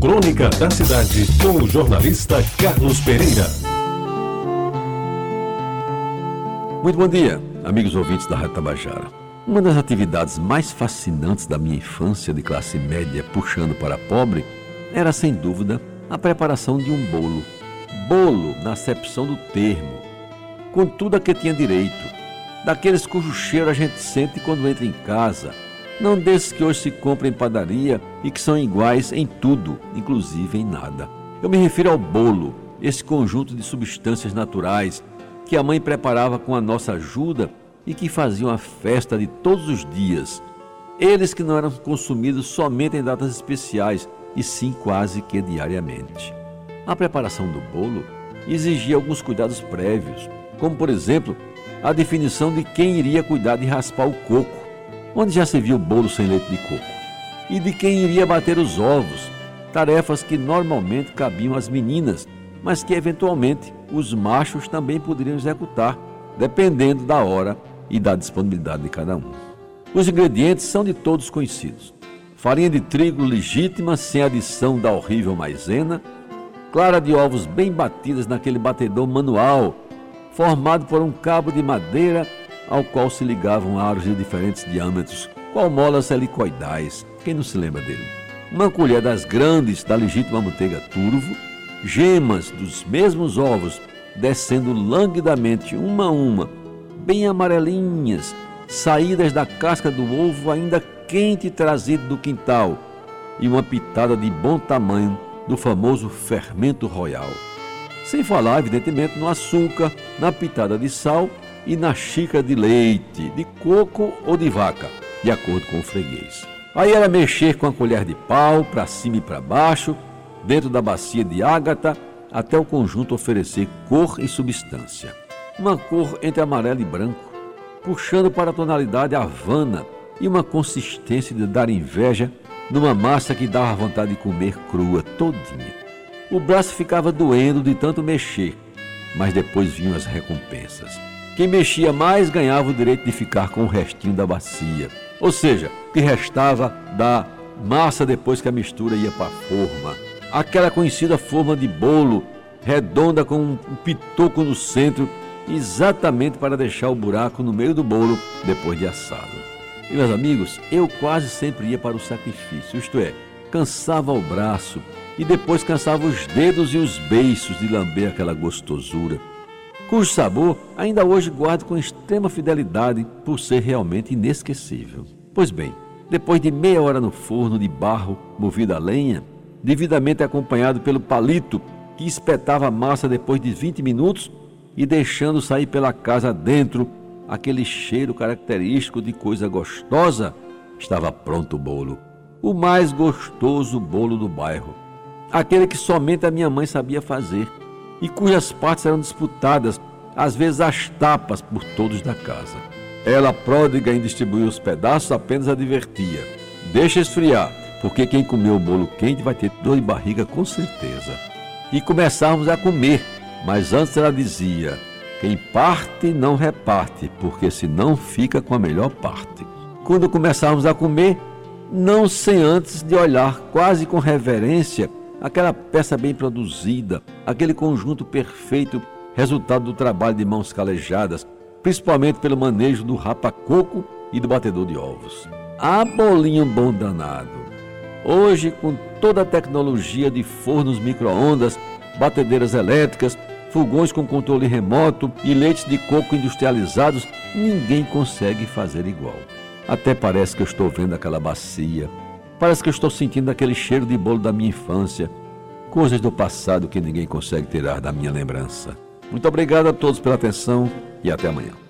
Crônica da Cidade, com o jornalista Carlos Pereira. Muito bom dia, amigos ouvintes da Rádio Tabajara. Uma das atividades mais fascinantes da minha infância de classe média puxando para pobre era, sem dúvida, a preparação de um bolo. Bolo na acepção do termo, com tudo a que tinha direito, daqueles cujo cheiro a gente sente quando entra em casa, não desses que hoje se compram em padaria e que são iguais em tudo, inclusive em nada. Eu me refiro ao bolo, esse conjunto de substâncias naturais que a mãe preparava com a nossa ajuda e que faziam a festa de todos os dias. Eles que não eram consumidos somente em datas especiais, e sim quase que diariamente. A preparação do bolo exigia alguns cuidados prévios, como por exemplo a definição de quem iria cuidar de raspar o coco, onde já se viu bolo sem leite de coco, e de quem iria bater os ovos, tarefas que normalmente cabiam às meninas, mas que eventualmente os machos também poderiam executar, dependendo da hora e da disponibilidade de cada um. Os ingredientes são de todos conhecidos: farinha de trigo legítima sem adição da horrível maisena, clara de ovos bem batidas naquele batedor manual, formado por um cabo de madeira ao qual se ligavam aros de diferentes diâmetros, qual molas helicoidais, quem não se lembra dele? Uma colher das grandes da legítima manteiga turvo, gemas dos mesmos ovos descendo languidamente uma a uma, bem amarelinhas, saídas da casca do ovo ainda quente trazido do quintal, e uma pitada de bom tamanho do famoso fermento royal. Sem falar, evidentemente, no açúcar, na pitada de sal e na xícara de leite, de coco ou de vaca, de acordo com o freguês. Aí era mexer com a colher de pau, para cima e para baixo, dentro da bacia de ágata, até o conjunto oferecer cor e substância. Uma cor entre amarelo e branco, puxando para a tonalidade havana e uma consistência de dar inveja numa massa que dava vontade de comer crua todinha. O braço ficava doendo de tanto mexer, mas depois vinham as recompensas. Quem mexia mais ganhava o direito de ficar com o restinho da bacia, ou seja, o que restava da massa depois que a mistura ia para a forma. Aquela conhecida forma de bolo, redonda com um pitoco no centro, exatamente para deixar o buraco no meio do bolo depois de assado. E meus amigos, eu quase sempre ia para o sacrifício, isto é, cansava o braço e depois cansava os dedos e os beiços de lamber aquela gostosura cujo sabor ainda hoje guardo com extrema fidelidade por ser realmente inesquecível. Pois bem, depois de meia hora no forno de barro movido a lenha, devidamente acompanhado pelo palito que espetava a massa depois de 20 minutos e deixando sair pela casa dentro aquele cheiro característico de coisa gostosa, estava pronto o bolo. O mais gostoso bolo do bairro. Aquele que somente a minha mãe sabia fazer e cujas partes eram disputadas, às vezes às tapas, por todos da casa. Ela, pródiga em distribuir os pedaços, apenas advertia: Deixa esfriar, porque quem comeu o bolo quente vai ter dor de barriga com certeza. E começávamos a comer, mas antes ela dizia: Quem parte não reparte, porque senão fica com a melhor parte. Quando começávamos a comer, não sem antes de olhar quase com reverência aquela peça bem produzida, aquele conjunto perfeito, resultado do trabalho de mãos calejadas, principalmente pelo manejo do rapa-coco e do batedor de ovos. Ah, bolinho bom danado! Hoje, com toda a tecnologia de fornos micro-ondas, batedeiras elétricas, fogões com controle remoto e leites de coco industrializados, ninguém consegue fazer igual. Até parece que eu estou vendo aquela bacia, Parece que estou sentindo aquele cheiro de bolo da minha infância, coisas do passado que ninguém consegue tirar da minha lembrança. Muito obrigado a todos pela atenção e até amanhã.